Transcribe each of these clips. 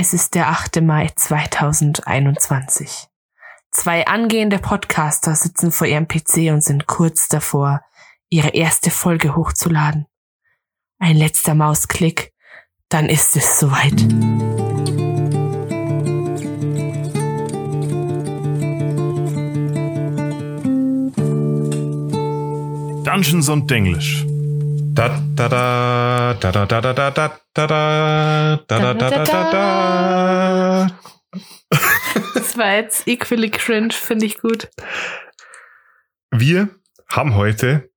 Es ist der 8. Mai 2021. Zwei angehende Podcaster sitzen vor ihrem PC und sind kurz davor, ihre erste Folge hochzuladen. Ein letzter Mausklick, dann ist es soweit. Dungeons und Denglisch. Da da da da da da da da da da da da da da da da Das war jetzt equally cringe, finde ich gut. Wir haben heute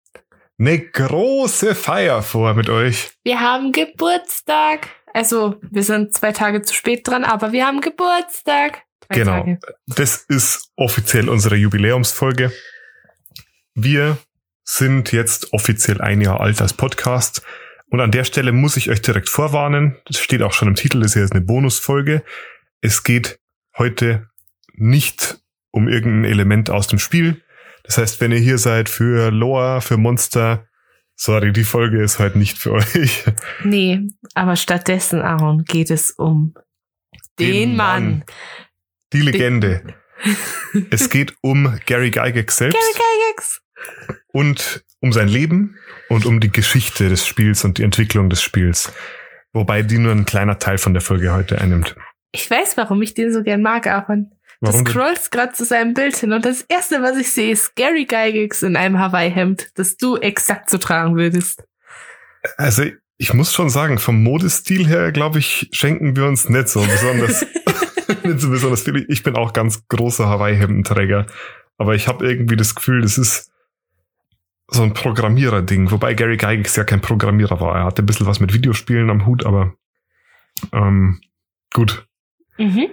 eine große Feier vor mit euch. Wir haben Geburtstag. Also, wir sind zwei Tage zu spät dran, aber wir haben Geburtstag. Zwei Genau. Tage. Das ist offiziell unsere Jubiläumsfolge. Wir sind jetzt offiziell ein Jahr alt als Podcast. Und an der Stelle muss ich euch direkt vorwarnen. Das steht auch schon im Titel, das hier ist eine Bonusfolge. Es geht heute nicht um irgendein Element aus dem Spiel. Das heißt, wenn ihr hier seid für Lore, für Monster, sorry, die Folge ist heute nicht für euch. Nee, aber stattdessen, Aaron, geht es um den, Den Mann. Mann. Die Legende. es geht um Gary Gygax selbst. Gary Gygax. Und um sein Leben und um die Geschichte des Spiels und die Entwicklung des Spiels. Wobei die nur ein kleiner Teil von der Folge heute einnimmt. Ich weiß, warum ich den so gern mag, Aaron. Du Warum scrollst gerade zu seinem Bild hin und das erste, was ich sehe, ist Gary Gygax in einem Hawaii-Hemd, das du exakt so tragen würdest. Also ich muss schon sagen, vom Modestil her, glaube ich, schenken wir uns nicht so besonders. nicht so besonders viel. Ich bin auch ganz großer Hawaii-Hemdenträger. Aber ich habe irgendwie das Gefühl, das ist so ein Programmierer-Ding. Wobei Gary Gygax ja kein Programmierer war. Er hatte ein bisschen was mit Videospielen am Hut, aber ähm, gut. Mhm.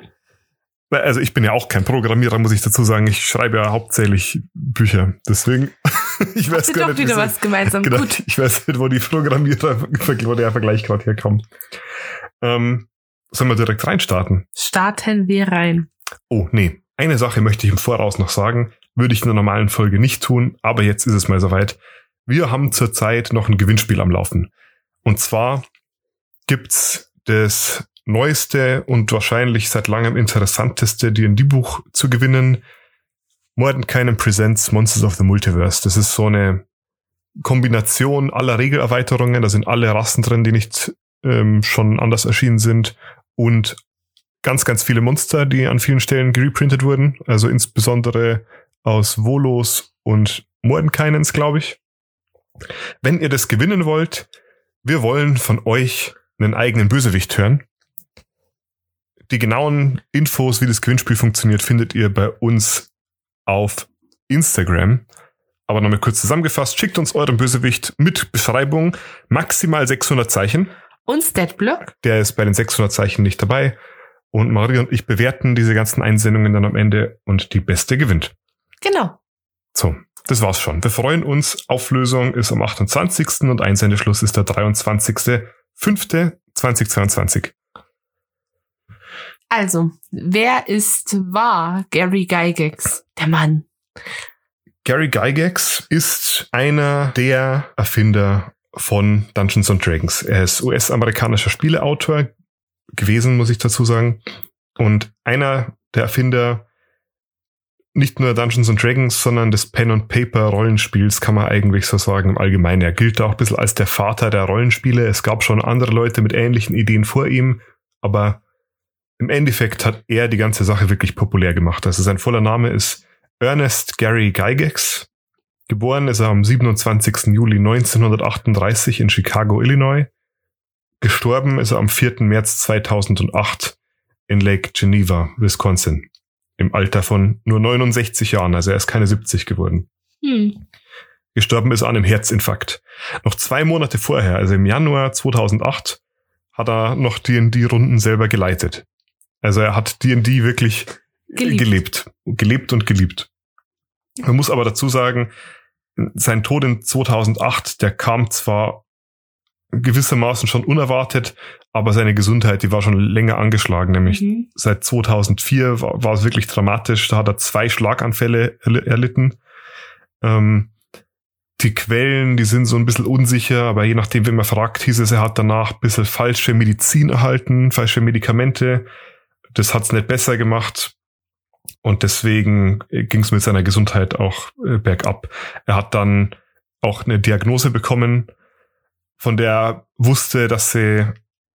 Also ich bin ja auch kein Programmierer, muss ich dazu sagen. Ich schreibe ja hauptsächlich Bücher. Deswegen, ich weiß gar nicht, wieder was gemeinsam. genau, Gut. ich weiß nicht, wo die Programmierer, wo der Vergleich gerade herkommt. Ähm, sollen wir direkt reinstarten? Starten wir rein. Oh, nee. Eine Sache möchte ich im Voraus noch sagen. Würde ich in der normalen Folge nicht tun, aber jetzt ist es mal soweit. Wir haben zurzeit noch ein Gewinnspiel am Laufen. Und zwar gibt's das neueste und wahrscheinlich seit langem interessanteste D&D-Buch zu gewinnen. Mordenkainen Presents Monsters of the Multiverse. Das ist so eine Kombination aller Regelerweiterungen. Da sind alle Rassen drin, die nicht ähm, schon anders erschienen sind. Und ganz, ganz viele Monster, die an vielen Stellen gereprintet wurden. Also insbesondere aus Volos und Mordenkainens, glaube ich. Wenn ihr das gewinnen wollt, wir wollen von euch einen eigenen Bösewicht hören. Die genauen Infos, wie das Gewinnspiel funktioniert, findet ihr bei uns auf Instagram. Aber nochmal kurz zusammengefasst, schickt uns euren Bösewicht mit Beschreibung maximal 600 Zeichen. Und Statblock? Der ist bei den 600 Zeichen nicht dabei. Und Maria und ich bewerten diese ganzen Einsendungen dann am Ende und die beste gewinnt. Genau. So, das war's schon. Wir freuen uns. Auflösung ist am 28. und Einsendeschluss ist der 23.05.2022. Also, wer ist wahr Gary Gygax? Der Mann. Gary Gygax ist einer der Erfinder von Dungeons and Dragons. Er ist US-amerikanischer Spieleautor gewesen, muss ich dazu sagen. Und einer der Erfinder nicht nur Dungeons and Dragons, sondern des Pen and Paper Rollenspiels kann man eigentlich so sagen im Allgemeinen. Er gilt auch ein bisschen als der Vater der Rollenspiele. Es gab schon andere Leute mit ähnlichen Ideen vor ihm, aber im Endeffekt hat er die ganze Sache wirklich populär gemacht. Also sein voller Name ist Ernest Gary Gygax. Geboren ist er am 27. Juli 1938 in Chicago, Illinois. Gestorben ist er am 4. März 2008 in Lake Geneva, Wisconsin. Im Alter von nur 69 Jahren, also er ist keine 70 geworden. Hm. Gestorben ist er an einem Herzinfarkt. Noch zwei Monate vorher, also im Januar 2008, hat er noch D&D-Runden selber geleitet. Also er hat D&D wirklich Geliebt. gelebt. Gelebt und geliebt. Man muss aber dazu sagen, sein Tod in 2008, der kam zwar gewissermaßen schon unerwartet, aber seine Gesundheit, die war schon länger angeschlagen, nämlich Mhm. seit 2004 war, war es wirklich dramatisch. Da hat er zwei Schlaganfälle erli- erlitten. Ähm, die Quellen, die sind so ein bisschen unsicher, aber je nachdem, wen man fragt, hieß es, er hat danach ein bisschen falsche Medizin erhalten, falsche Medikamente. Das hat's nicht besser gemacht. Und deswegen ging es mit seiner Gesundheit auch äh, bergab. Er hat dann auch eine Diagnose bekommen, von der er wusste, dass sie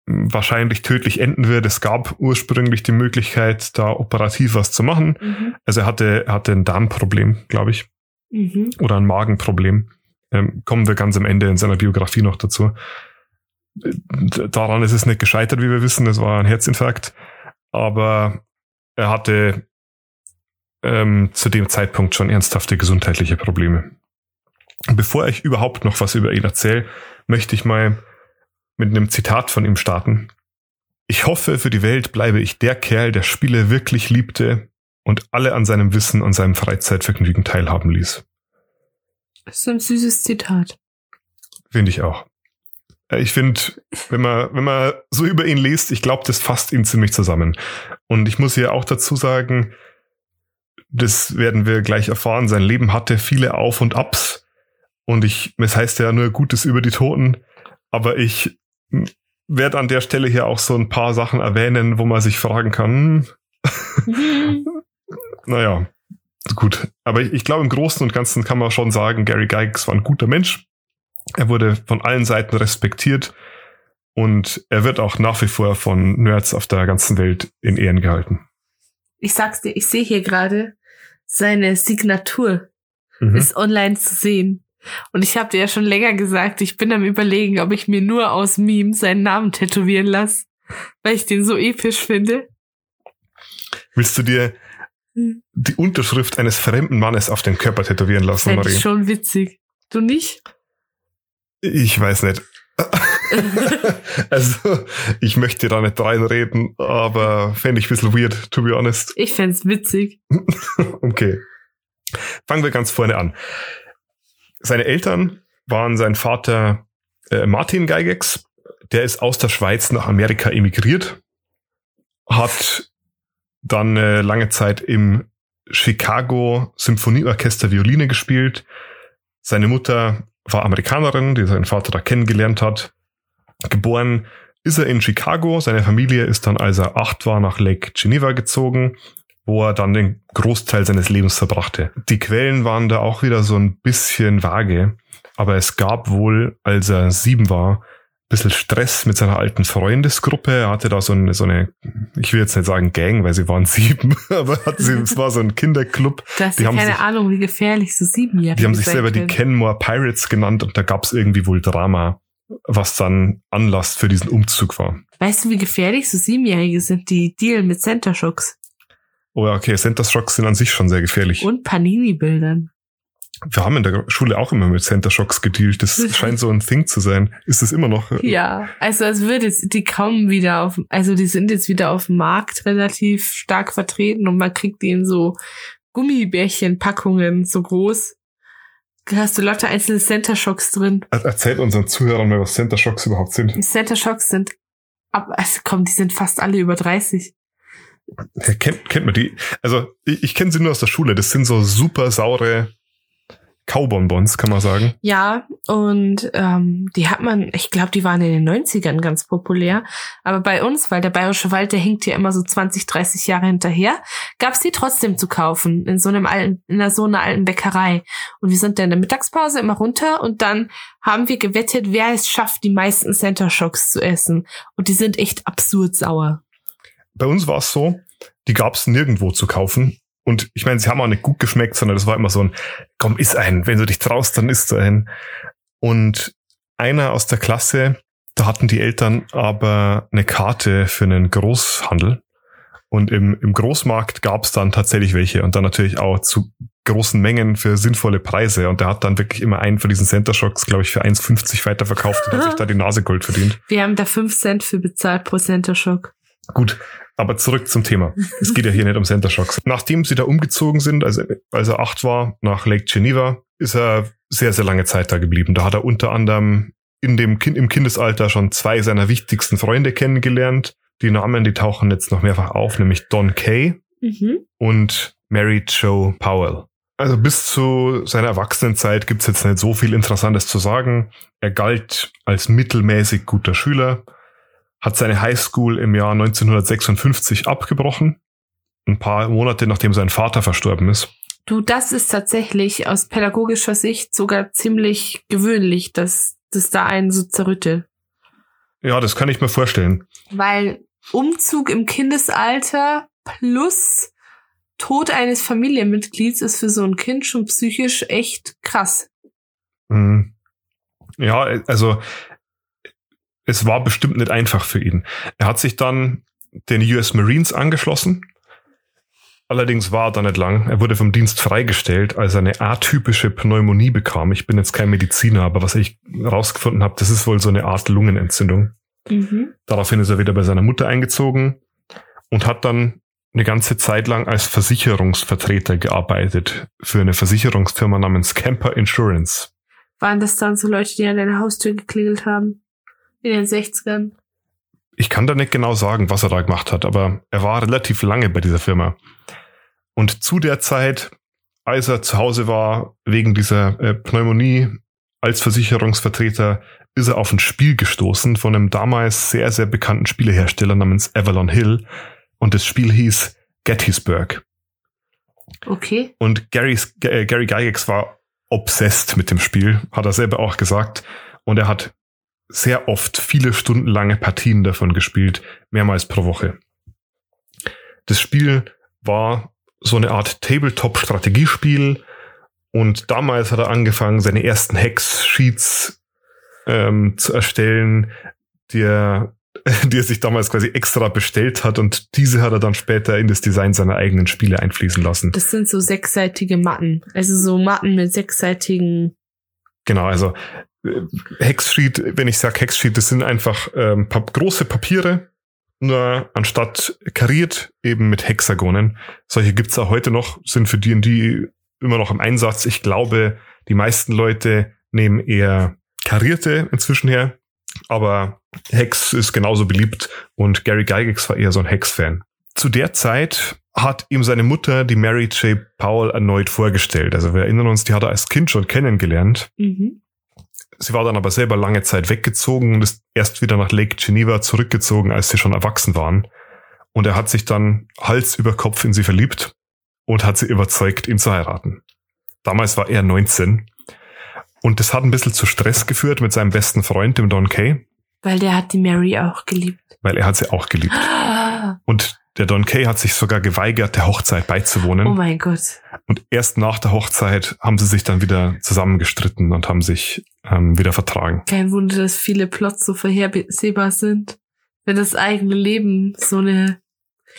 hm, wahrscheinlich tödlich enden wird. Es gab ursprünglich die Möglichkeit, da operativ was zu machen. Mhm. Also er hatte, er hatte ein Darmproblem, glaube ich Mhm. oder ein Magenproblem. Ähm, kommen wir ganz am Ende in seiner Biografie noch dazu. Äh, Daran ist es nicht gescheitert, wie wir wissen. Es war ein Herzinfarkt. Aber er hatte ähm, zu dem Zeitpunkt schon ernsthafte gesundheitliche Probleme. Bevor ich überhaupt noch was über ihn erzähle, möchte ich mal mit einem Zitat von ihm starten. Ich hoffe, für die Welt bleibe ich der Kerl, der Spiele wirklich liebte und alle an seinem Wissen und seinem Freizeitvergnügen teilhaben ließ. Das ist ein süßes Zitat. Finde ich auch. Äh, Ich finde, wenn man, wenn man so über ihn liest, ich glaube, das fasst ihn ziemlich zusammen. Und ich muss hier auch dazu sagen, das werden wir gleich erfahren, sein Leben hatte viele Auf und Abs. Und ich, es heißt ja nur Gutes über die Toten, aber ich werde an der Stelle hier auch so ein paar Sachen erwähnen, wo man sich fragen kann, hm, naja, gut. Aber ich, ich glaube, im Großen und Ganzen kann man schon sagen, Gary Gygax war ein guter Mensch. Er wurde von allen Seiten respektiert und er wird auch nach wie vor von Nerds auf der ganzen Welt in Ehren gehalten. Ich sag's dir, ich sehe hier gerade, seine Signatur Mhm. ist online zu sehen. Und ich habe dir ja schon länger gesagt, ich bin am überlegen, ob ich mir nur aus Memes seinen Namen tätowieren lasse, weil ich den so episch finde. Willst du dir Hm. die Unterschrift eines fremden Mannes auf den Körper tätowieren lassen, Fände ich Marie? schon witzig. Du nicht? Ich weiß nicht. also, ich möchte da nicht reinreden, aber fände ich ein bisschen weird, to be honest. Ich fänd's witzig. Okay. Fangen wir ganz vorne an. Seine Eltern waren sein Vater äh, Martin Geigex, der ist aus der Schweiz nach Amerika emigriert, hat dann äh, lange Zeit im Chicago Symphonieorchester Violine gespielt. Seine Mutter war Amerikanerin, die seinen Vater da kennengelernt hat. Geboren ist er in Chicago. Seine Familie ist dann, als er acht war, nach Lake Geneva gezogen, wo er dann den Großteil seines Lebens verbrachte. Die Quellen waren da auch wieder so ein bisschen vage, aber es gab wohl, als er sieben war, ein bisschen Stress mit seiner alten Freundesgruppe. Er hatte da so eine, so eine, ich will jetzt nicht sagen Gang, weil sie waren sieben, aber sie, es war so ein Kinderclub. Du hast Die haben keine sich- Ahnung, wie gefährlich so Siebenjährige Die haben sich selber die können. Kenmore Pirates genannt und da gab es irgendwie wohl Drama, was dann Anlass für diesen Umzug war. Weißt du, wie gefährlich so Siebenjährige sind, die dealen mit Center Shocks Oh ja, okay, Center Shocks sind an sich schon sehr gefährlich. und Panini-Bildern? Wir haben in der Schule auch immer mit Center Shocks gedealt. Das scheint so ein Thing zu sein. Ist es immer noch? Ja, also als würde jetzt, die kommen wieder auf, also die sind jetzt wieder auf dem Markt relativ stark vertreten und man kriegt die in so Gummibärchenpackungen so groß. Da hast du lauter einzelne Center Shocks drin. Er- Erzählt unseren Zuhörern mal, was Center Shocks überhaupt sind. Die Center Shocks sind, ab, also komm, die sind fast alle über 30. Ja, kennt, kennt man die? Also, ich, ich kenne sie nur aus der Schule. Das sind so super saure Kaubonbons, kann man sagen. Ja, und ähm, die hat man, ich glaube, die waren in den 90ern ganz populär. Aber bei uns, weil der Bayerische Wald, der hinkt ja immer so 20, 30 Jahre hinterher, gab's die trotzdem zu kaufen in so einem alten, in einer, so einer alten Bäckerei. Und wir sind dann in der Mittagspause immer runter und dann haben wir gewettet, wer es schafft, die meisten Center Shocks zu essen. Und die sind echt absurd sauer. Bei uns war es so, die gab es nirgendwo zu kaufen. Und ich meine, sie haben auch nicht gut geschmeckt, sondern das war immer so ein, komm, iss einen. Wenn du dich traust, dann isst du einen. Und einer aus der Klasse, da hatten die Eltern aber eine Karte für einen Großhandel. Und im, im Großmarkt gab es dann tatsächlich welche und dann natürlich auch zu großen Mengen für sinnvolle Preise. Und der hat dann wirklich immer einen von diesen Center Shocks, glaube ich, für 1,50 weiterverkauft und hat sich da die Nase Gold verdient. Wir haben da 5 Cent für bezahlt pro Center Shock. Gut, aber zurück zum Thema. Es geht ja hier nicht um Center Shocks. Nachdem sie da umgezogen sind, also als er acht war, nach Lake Geneva, ist er sehr, sehr lange Zeit da geblieben. Da hat er unter anderem in dem kind, im Kindesalter schon zwei seiner wichtigsten Freunde kennengelernt. Die Namen, die tauchen jetzt noch mehrfach auf, nämlich Don Kay Mhm. und Mary Jo Powell. Also bis zu seiner Erwachsenenzeit gibt's jetzt nicht so viel Interessantes zu sagen. Er galt als mittelmäßig guter Schüler, hat seine Highschool im Jahr 1956 abgebrochen, ein paar Monate nachdem sein Vater verstorben ist. Du, das ist tatsächlich aus pädagogischer Sicht sogar ziemlich gewöhnlich, dass das da einen so zerrüttet. Ja, das kann ich mir vorstellen. Weil Umzug im Kindesalter plus Tod eines Familienmitglieds ist für so ein Kind schon psychisch echt krass. Mhm. Ja, also es war bestimmt nicht einfach für ihn. Er hat sich dann den US Marines angeschlossen. Allerdings war er da nicht lang. Er wurde vom Dienst freigestellt, als er eine atypische Pneumonie bekam. Ich bin jetzt kein Mediziner, aber was ich rausgefunden habe, das ist wohl so eine Art Lungenentzündung. Mhm. Daraufhin ist er wieder bei seiner Mutter eingezogen und hat dann eine ganze Zeit lang als Versicherungsvertreter gearbeitet für eine Versicherungsfirma namens Camper Insurance. Waren das dann so Leute, die an deine Haustür geklingelt haben? In den 60ern? Ich kann da nicht genau sagen, was er da gemacht hat, aber er war relativ lange bei dieser Firma. Und zu der Zeit, als er zu Hause war, wegen dieser äh, Pneumonie als Versicherungsvertreter, ist er auf ein Spiel gestoßen von einem damals sehr, sehr bekannten Spielehersteller namens Avalon Hill, und das Spiel hieß Gettysburg. Okay. Und Gary's, äh, Gary Gygax war obsessed mit dem Spiel, hat er selber auch gesagt. Und er hat sehr oft viele stundenlange Partien davon gespielt, mehrmals pro Woche. Das Spiel war so eine Art Tabletop-Strategiespiel und damals hat er angefangen, seine ersten Hex-Sheets ähm, zu erstellen, die er die er sich damals quasi extra bestellt hat und diese hat er dann später in das Design seiner eigenen Spiele einfließen lassen. Das sind so sechsseitige Matten. Also so Matten mit sechsseitigen. Genau, also Hexsheet, wenn ich sage Hexsheet, das sind einfach ähm, pa große Papiere, nur anstatt kariert eben mit Hexagonen. Solche gibt's auch heute noch, sind für die, die immer noch im Einsatz. Ich glaube, die meisten Leute nehmen eher karierte inzwischen her, aber Hex ist genauso beliebt und Gary Gygax war eher so ein Hex-Fan. Zu der Zeit hat ihm seine Mutter, die Mary J. Powell, erneut vorgestellt. Also wir erinnern uns, die hat er als Kind schon kennengelernt. Mhm. Sie war dann aber selber lange Zeit weggezogen und ist erst wieder nach Lake Geneva zurückgezogen, als sie schon erwachsen waren. Und er hat sich dann Hals über Kopf in sie verliebt und hat sie überzeugt, ihn zu heiraten. Damals war er 19 und das hat ein bisschen zu Stress geführt mit seinem besten Freund, dem Don Kay. Weil der hat die Mary auch geliebt. Weil er hat sie auch geliebt. Und der Don Kay hat sich sogar geweigert, der Hochzeit beizuwohnen. Oh mein Gott. Und erst nach der Hochzeit haben sie sich dann wieder zusammengestritten und haben sich ähm, wieder vertragen. Kein Wunder, dass viele Plots so vorhersehbar sind. Wenn das eigene Leben so eine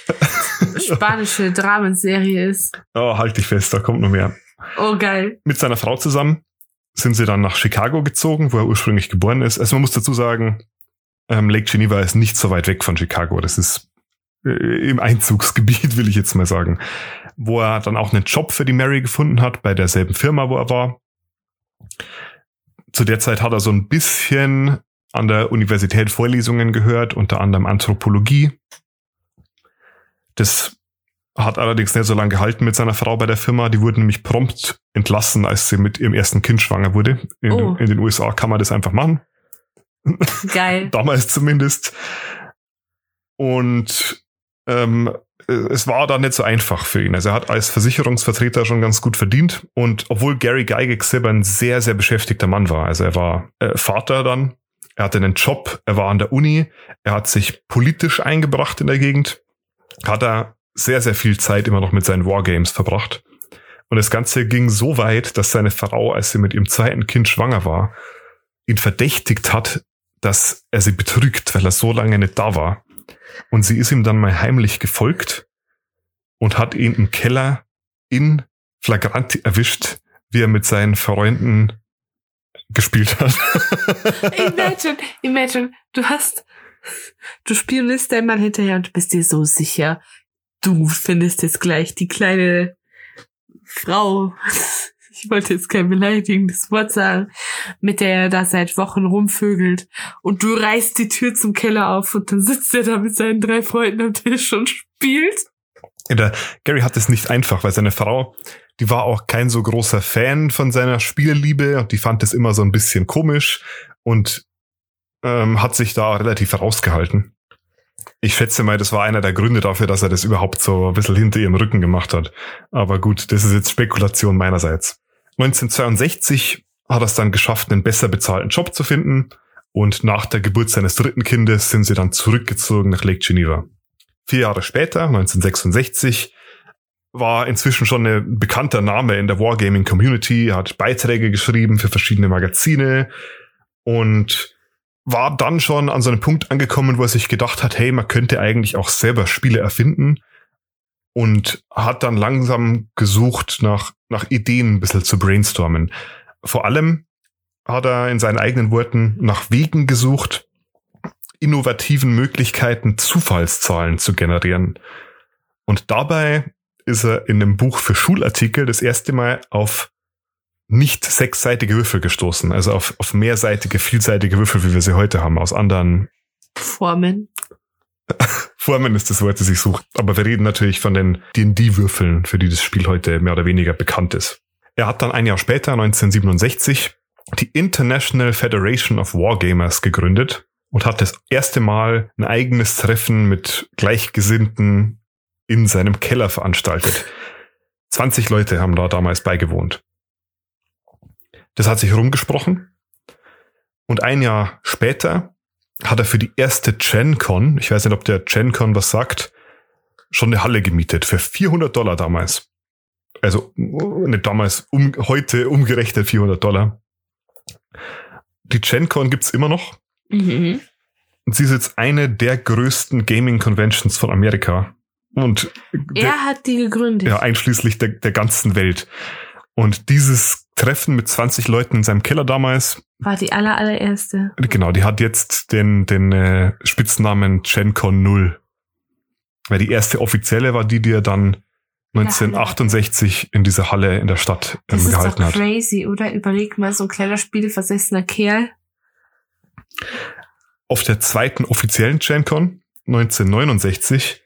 spanische Dramenserie ist. Oh, halt dich fest, da kommt noch mehr. Oh, geil. Mit seiner Frau zusammen sind sie dann nach Chicago gezogen, wo er ursprünglich geboren ist. Also man muss dazu sagen, ähm, Lake Geneva ist nicht so weit weg von Chicago. Das ist im Einzugsgebiet, will ich jetzt mal sagen. Wo er dann auch einen Job für die Mary gefunden hat, bei derselben Firma, wo er war. Zu der Zeit hat er so ein bisschen an der Universität Vorlesungen gehört, unter anderem Anthropologie. Das hat allerdings nicht so lange gehalten mit seiner Frau bei der Firma. Die wurde nämlich prompt entlassen, als sie mit ihrem ersten Kind schwanger wurde. In, Oh. in den USA kann man das einfach machen. Geil. Damals zumindest. Und ähm, es war da nicht so einfach für ihn. Also er hat als Versicherungsvertreter schon ganz gut verdient. Und obwohl Gary Gygax selber ein sehr, sehr beschäftigter Mann war, also er war äh, Vater dann, er hatte einen Job, er war an der Uni, er hat sich politisch eingebracht in der Gegend, hat er sehr, sehr viel Zeit immer noch mit seinen Wargames verbracht. Und das Ganze ging so weit, dass seine Frau, als sie mit ihrem zweiten Kind schwanger war, ihn verdächtigt hat, dass er sie betrügt, weil er so lange nicht da war. Und sie ist ihm dann mal heimlich gefolgt und hat ihn im Keller in Flagranti erwischt, wie er mit seinen Freunden gespielt hat. Imagine, imagine, du hast, du spionierst deinen Mann hinterher und bist dir so sicher, du findest jetzt gleich die kleine Frau, ich wollte jetzt kein beleidigendes Wort sagen, mit der er da seit Wochen rumvögelt und du reißt die Tür zum Keller auf und dann sitzt er da mit seinen drei Freunden am Tisch und spielt. Der Gary hat es nicht einfach, weil seine Frau, die war auch kein so großer Fan von seiner Spielliebe und die fand es immer so ein bisschen komisch und ähm, hat sich da relativ herausgehalten. Ich schätze mal, das war einer der Gründe dafür, dass er das überhaupt so ein bisschen hinter ihrem Rücken gemacht hat. Aber gut, das ist jetzt Spekulation meinerseits. 1962 hat er es dann geschafft, einen besser bezahlten Job zu finden und nach der Geburt seines dritten Kindes sind sie dann zurückgezogen nach Lake Geneva. Vier Jahre später, 1966, war inzwischen schon ein bekannter Name in der Wargaming Community, hat Beiträge geschrieben für verschiedene Magazine und war dann schon an so einem Punkt angekommen, wo er sich gedacht hat, hey, man könnte eigentlich auch selber Spiele erfinden und hat dann langsam gesucht nach, nach Ideen ein bisschen zu brainstormen. Vor allem hat er in seinen eigenen Worten nach Wegen gesucht, innovativen Möglichkeiten Zufallszahlen zu generieren. Und dabei ist er in einem Buch für Schulartikel das erste Mal auf nicht sechsseitige Würfel gestoßen, also auf, auf mehrseitige, vielseitige Würfel, wie wir sie heute haben, aus anderen Formen. Formen ist das Wort, das ich suche. Aber wir reden natürlich von den D&D-Würfeln, für die das Spiel heute mehr oder weniger bekannt ist. Er hat dann ein Jahr später, 1967, die International Federation of Wargamers gegründet und hat das erste Mal ein eigenes Treffen mit Gleichgesinnten in seinem Keller veranstaltet. 20 Leute haben da damals beigewohnt. Das hat sich rumgesprochen. Und ein Jahr später hat er für die erste GenCon, ich weiß nicht, ob der GenCon was sagt, schon eine Halle gemietet für 400 Dollar damals. Also nicht damals, um, heute umgerechnet 400 Dollar. Die GenCon gibt's immer noch. Mhm. Und sie ist jetzt eine der größten Gaming Conventions von Amerika. Und er der, hat die gegründet. Ja, einschließlich der, der ganzen Welt. Und dieses Treffen mit 20 Leuten in seinem Keller damals. War die aller, allererste. Genau, die hat jetzt den, den äh, Spitznamen GenCon 0. Weil die erste offizielle war die, die er dann 1968 in dieser Halle in der Stadt ähm, das gehalten ist doch crazy, hat. oder? Überleg mal, so ein kleiner spielversessener Kerl. Auf der zweiten offiziellen GenCon 1969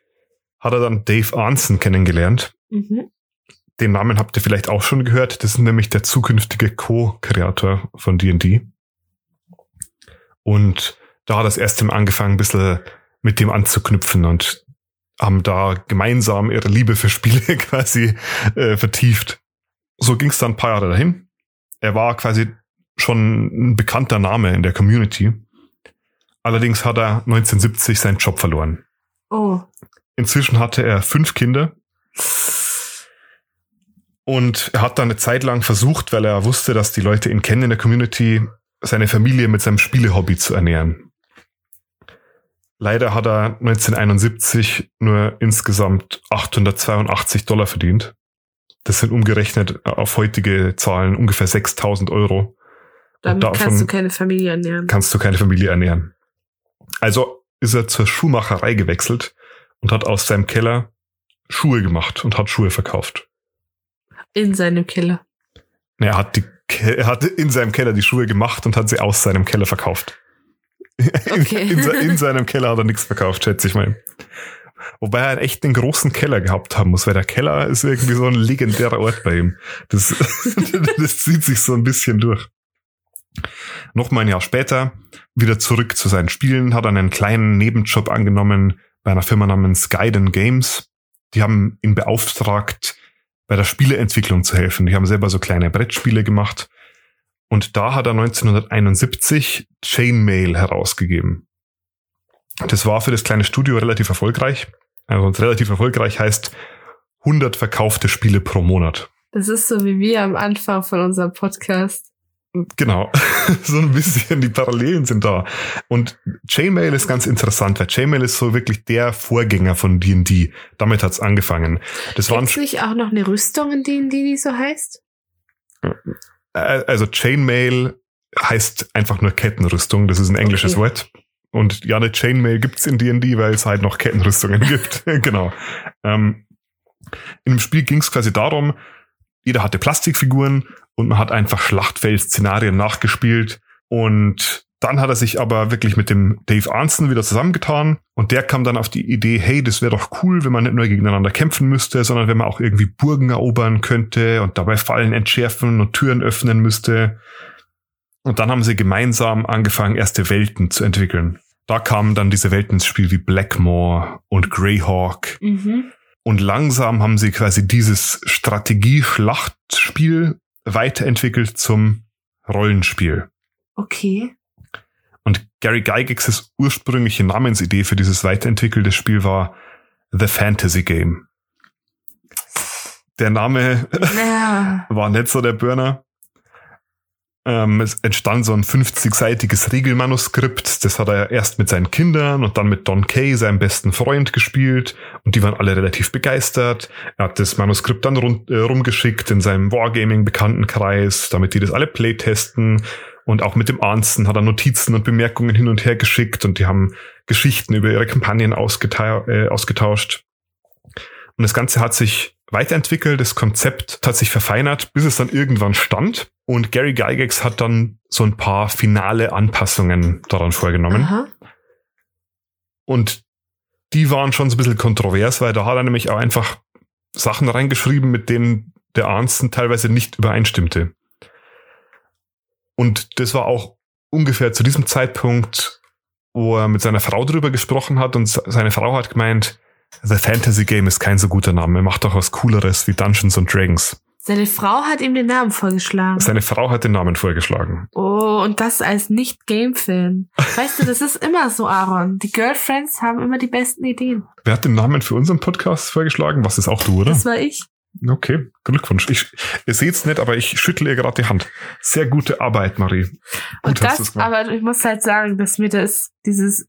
hat er dann Dave Arnson kennengelernt. Mhm. Den Namen habt ihr vielleicht auch schon gehört. Das ist nämlich der zukünftige Co-Kreator von D&D. Und da hat er das erste Mal angefangen, ein bisschen mit dem anzuknüpfen und haben da gemeinsam ihre Liebe für Spiele quasi äh, vertieft. So ging es dann ein paar Jahre dahin. Er war quasi schon ein bekannter Name in der Community. Allerdings hat er 1970 seinen Job verloren. Oh. Inzwischen hatte er fünf Kinder. Und er hat dann eine Zeit lang versucht, weil er wusste, dass die Leute ihn kennen in der Community, seine Familie mit seinem Spielehobby zu ernähren. Leider hat er 1971 nur insgesamt 882 Dollar verdient. Das sind umgerechnet auf heutige Zahlen ungefähr 6000 Euro. Damit kannst du keine Familie ernähren. Kannst du keine Familie ernähren. Also ist er zur Schuhmacherei gewechselt und hat aus seinem Keller Schuhe gemacht und hat Schuhe verkauft. In seinem Keller. Er hat, die, er hat in seinem Keller die Schuhe gemacht und hat sie aus seinem Keller verkauft. Okay. in, in, seinem Keller hat er nichts verkauft, schätze ich mal. Wobei er echt einen großen Keller gehabt haben muss, weil der Keller ist irgendwie so ein legendärer Ort bei ihm. Das, das zieht sich so ein bisschen durch. Noch mal ein Jahr später, wieder zurück zu seinen Spielen, hat er einen kleinen Nebenjob angenommen bei einer Firma namens Gaiden Games. Die haben ihn beauftragt, bei der Spieleentwicklung zu helfen. Die haben selber so kleine Brettspiele gemacht und da hat er 1971 Chainmail herausgegeben. Das war für das kleine Studio relativ erfolgreich. Also relativ erfolgreich heißt 100 verkaufte Spiele pro Monat. Das ist so wie wir am Anfang von unserem Podcast. Genau, so ein bisschen die Parallelen sind da. Und Chainmail ist ganz interessant, weil Chainmail ist so wirklich der Vorgänger von D&D. Damit hat's angefangen. Das Gibt's nicht auch noch eine Rüstung in D&D, die so heißt? Äh, also Chainmail heißt einfach nur Kettenrüstung. Das ist ein englisches okay. Wort. Und ja, eine Chainmail gibt's in D&D, weil es halt noch Kettenrüstungen gibt. genau. Ähm, in dem Spiel ging's quasi darum, jeder hatte Plastikfiguren und man hat einfach Schlachtfeld-Szenarien nachgespielt und Dann hat er sich aber wirklich mit dem Dave Arnson wieder zusammengetan und der kam dann auf die Idee, hey, das wäre doch cool, wenn man nicht nur gegeneinander kämpfen müsste, sondern wenn man auch irgendwie Burgen erobern könnte und dabei Fallen entschärfen und Türen öffnen müsste. Und dann haben sie gemeinsam angefangen, erste Welten zu entwickeln. Da kamen dann diese Welten ins Spiel wie Blackmore und Greyhawk. Mhm. Und langsam haben sie quasi dieses Strategie-Schlachtspiel weiterentwickelt zum Rollenspiel. Okay. Und Gary Gygax's ursprüngliche Namensidee für dieses weiterentwickelte Spiel war The Fantasy Game. Der Name Ja. war nicht so der Burner. Ähm, es entstand so ein 50-seitiges Regelmanuskript. Das hat er erst mit seinen Kindern und dann mit Don Kay, seinem besten Freund, gespielt. Und die waren alle relativ begeistert. Er hat das Manuskript dann rund, äh, rumgeschickt in seinem Wargaming-Bekanntenkreis, damit die das alle playtesten. Und auch mit dem Arnsten hat er Notizen und Bemerkungen hin und her geschickt und die haben Geschichten über ihre Kampagnen ausgeta äh, ausgetauscht. Und das Ganze hat sich weiterentwickelt, das Konzept hat sich verfeinert, bis es dann irgendwann stand. Und Gary Gygax hat dann so ein paar finale Anpassungen daran vorgenommen. Aha. Und die waren schon so ein bisschen kontrovers, weil da hat er nämlich auch einfach Sachen reingeschrieben, mit denen der Arnsten teilweise nicht übereinstimmte. Und das war auch ungefähr zu diesem Zeitpunkt, wo er mit seiner Frau drüber gesprochen hat und seine Frau hat gemeint, The Fantasy Game ist kein so guter Name, macht doch was Cooleres wie Dungeons and Dragons. Seine Frau hat ihm den Namen vorgeschlagen. Seine Frau hat den Namen vorgeschlagen. Oh, und das als Nicht-Game-Fan. Weißt du, das ist immer so, Aaron. Die Girlfriends haben immer die besten Ideen. Wer hat den Namen für unseren Podcast vorgeschlagen? Was ist auch du, oder? Das war ich. Okay, Glückwunsch. Ich, ihr seht's nicht, aber ich schüttle ihr gerade die Hand. Sehr gute Arbeit, Marie. Und hast du's das, aber ich muss halt sagen, dass mir das, dieses,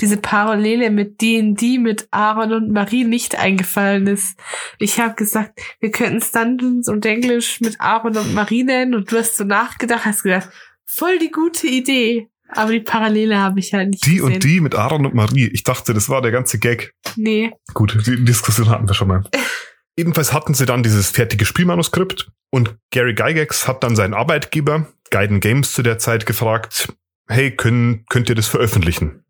diese Parallele mit D&D mit Aaron und Marie nicht eingefallen ist. Ich habe gesagt, wir könnten Dungeons und Englisch mit Aaron und Marie nennen und du hast so nachgedacht, hast gedacht, voll die gute Idee. Aber die Parallele habe ich halt nicht Die gesehen. und die mit Aaron und Marie. Ich dachte, das war der ganze Gag. Nee. Gut, die Diskussion hatten wir schon mal. Jedenfalls hatten sie dann dieses fertige Spielmanuskript und Gary Gygax hat dann seinen Arbeitgeber, Gaiden Games zu der Zeit, gefragt, hey, können, könnt ihr das veröffentlichen?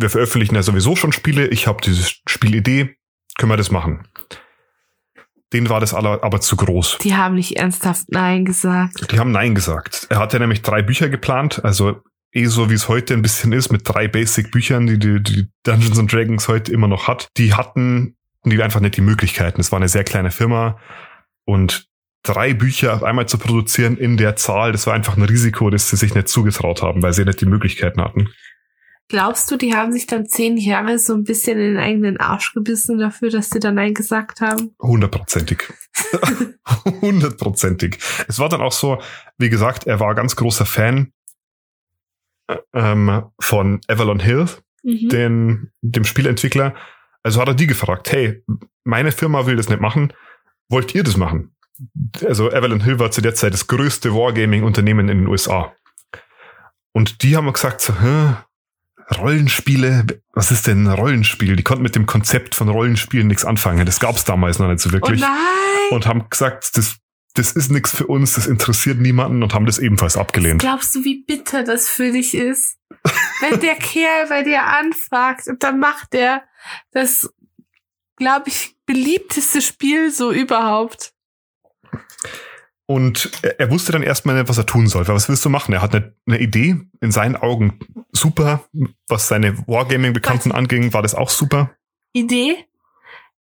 Wir veröffentlichen ja sowieso schon Spiele, ich habe diese Spielidee, können wir das machen? Denen war das aber, aber zu groß. Die haben nicht ernsthaft Nein gesagt. Die haben Nein gesagt. Er hatte nämlich drei Bücher geplant, also eh so wie es heute ein bisschen ist, mit drei Basic-Büchern, die, die die Dungeons and Dragons heute immer noch hat. Die hatten die einfach nicht die Möglichkeiten. Es war eine sehr kleine Firma und drei Bücher auf einmal zu produzieren in der Zahl, das war einfach ein Risiko, das sie sich nicht zugetraut haben, weil sie nicht die Möglichkeiten hatten. Glaubst du, die haben sich dann zehn Jahre so ein bisschen in den eigenen Arsch gebissen dafür, dass sie dann Nein gesagt haben? Hundertprozentig. Hundertprozentig. Es war dann auch so, wie gesagt, er war ganz großer Fan äh, ähm, von Avalon Hill, Mhm. den, dem Spielentwickler. Also hat er die gefragt, hey, meine Firma will das nicht machen, wollt ihr das machen? Also Avalon Hill war zu der Zeit das größte Wargaming-Unternehmen in den USA. Und die haben gesagt, so, Hä, Rollenspiele, was ist denn ein Rollenspiel? Die konnten mit dem Konzept von Rollenspielen nichts anfangen. Das gab es damals noch nicht so Oh wirklich. nein! und haben gesagt, das, das ist nichts für uns, das interessiert niemanden und haben das ebenfalls abgelehnt. Glaubst du, wie bitter das für dich ist? Wenn der Kerl bei dir anfragt und dann macht er das, glaube ich, beliebteste Spiel so überhaupt. Und er, wusste dann erstmal nicht, was er tun soll. Weil Was willst du machen? Er hat eine, eine Idee, in seinen Augen super. Was seine Wargaming-Bekannten anging, war das auch super. Idee?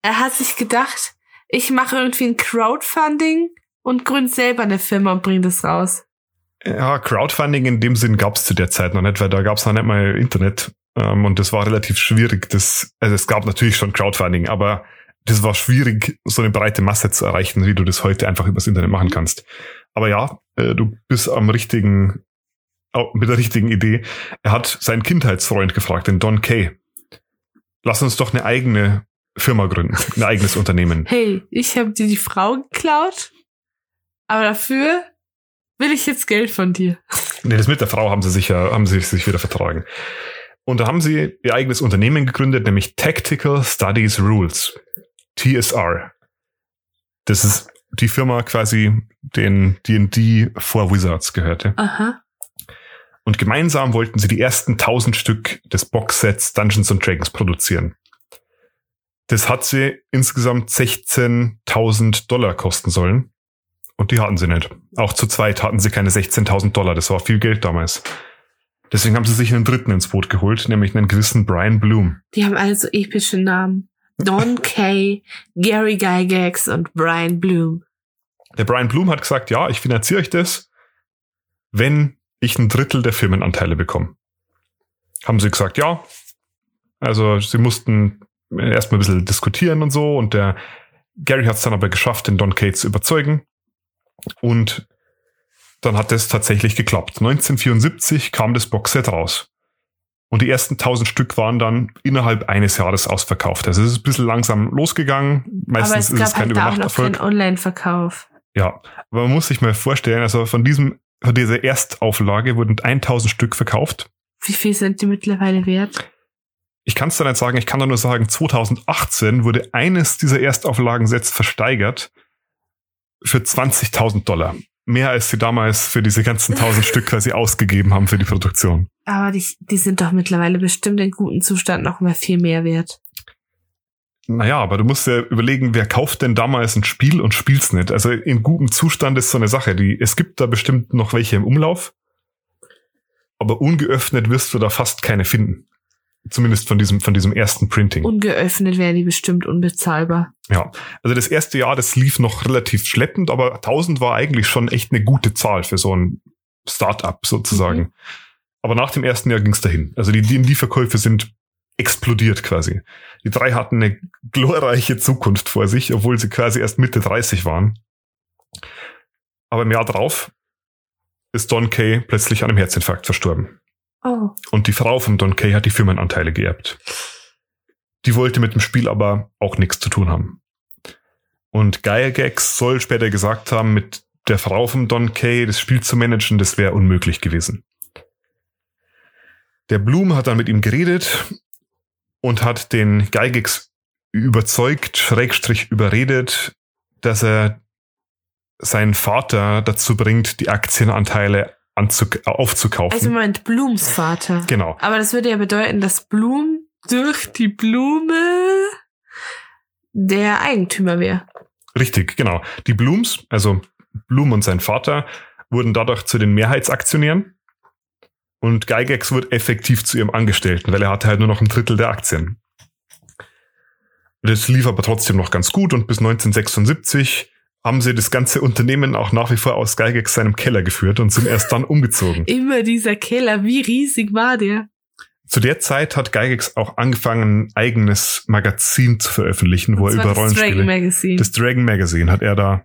Er hat sich gedacht, ich mache irgendwie ein Crowdfunding und gründe selber eine Firma und bringe das raus. Ja, Crowdfunding in dem Sinn gab es zu der Zeit noch nicht, weil da gab es noch nicht mal Internet. Ähm, und das war relativ schwierig. Das, also es gab natürlich schon Crowdfunding, aber das war schwierig, so eine breite Masse zu erreichen, wie du das heute einfach übers Internet machen kannst. Aber ja, äh, du bist am richtigen, mit der richtigen Idee. Er hat seinen Kindheitsfreund gefragt, den Don Kay. Lass uns doch eine eigene Firma gründen, ein eigenes Unternehmen. Hey, ich habe dir die Frau geklaut, aber dafür will ich jetzt Geld von dir. Nee, das mit der Frau haben sie sich ja, haben sie sich wieder vertragen. Und da haben sie ihr eigenes Unternehmen gegründet, nämlich Tactical Studies Rules. TSR. Das ist die Firma quasi, den D&D vor Wizards gehörte. Aha. Und gemeinsam wollten sie die ersten 1000 Stück des Boxsets Dungeons and Dragons produzieren. Das hat sie insgesamt 16.000 Dollar kosten sollen. Und die hatten sie nicht. Auch zu zweit hatten sie keine 16.000 Dollar. Das war viel Geld damals. Deswegen haben sie sich einen dritten ins Boot geholt, nämlich einen gewissen Brian Bloom. Die haben also epische Namen. Don Kay, Gary Gygax und Brian Bloom. Der Brian Bloom hat gesagt, ja, ich finanziere euch das, wenn ich ein Drittel der Firmenanteile bekomme. Haben sie gesagt, ja. Also sie mussten erstmal ein bisschen diskutieren und so und der Gary hat es dann aber geschafft, den Don Kay zu überzeugen. Und dann hat es tatsächlich geklappt. 1974 kam das Boxset raus. Und die ersten 1000 Stück waren dann innerhalb eines Jahres ausverkauft. Also es ist ein bisschen langsam losgegangen. Meistens ist es kein halt Übernachterfolg. Online-Verkauf. Ja, aber man muss sich mal vorstellen, also von diesem, von dieser Erstauflage wurden 1000 Stück verkauft. Wie viel sind die mittlerweile wert? Ich kann es da nicht sagen, ich kann da nur sagen, 2018 wurde eines dieser Erstauflagensets versteigert für 20.000 Dollar. Mehr als sie damals für diese ganzen 1000 Stück quasi ausgegeben haben für die Produktion. Aber die, die sind doch mittlerweile bestimmt in gutem Zustand noch mal viel mehr wert. Naja, aber du musst ja überlegen, wer kauft denn damals ein Spiel und spielt's nicht? Also in gutem Zustand ist so eine Sache. Die, es gibt da bestimmt noch welche im Umlauf, aber ungeöffnet wirst du da fast keine finden. Zumindest von diesem, von diesem ersten Printing. Ungeöffnet wären die bestimmt unbezahlbar. Ja, also das erste Jahr, das lief noch relativ schleppend, aber 1000 war eigentlich schon echt eine gute Zahl für so ein Start-up sozusagen. Mhm. Aber nach dem ersten Jahr ging's dahin. Also die D&D-Verkäufe sind explodiert quasi. Die drei hatten eine glorreiche Zukunft vor sich, obwohl sie quasi erst Mitte 30 waren. Aber im Jahr drauf ist Don Kay plötzlich an einem Herzinfarkt verstorben. Oh. Und die Frau von Don Kay hat die Firmenanteile geerbt. Die wollte mit dem Spiel aber auch nichts zu tun haben. Und Gygax soll später gesagt haben, mit der Frau von Don Kay das Spiel zu managen, das wäre unmöglich gewesen. Der Blum hat dann mit ihm geredet und hat den Gygax überzeugt, schrägstrich überredet, dass er seinen Vater dazu bringt, die Aktienanteile aufzukaufen. Also Moment, Blums Vater. genau. Aber das würde ja bedeuten, dass Blum durch die Blume der Eigentümer wäre. Richtig, genau. Die Blums, also Blum und sein Vater, wurden dadurch zu den Mehrheitsaktionären und Gygax wurde effektiv zu ihrem Angestellten, weil er hatte halt nur noch ein Drittel der Aktien. Das lief aber trotzdem noch ganz gut und bis 1976 haben sie das ganze Unternehmen auch nach wie vor aus Gygax seinem Keller geführt und sind erst dann umgezogen. Immer dieser Keller, wie riesig war der? Zu der Zeit hat Gygax auch angefangen, ein eigenes Magazin zu veröffentlichen, wo Das er über das Dragon Rollenspiele Magazine. Das Dragon Magazine hat er da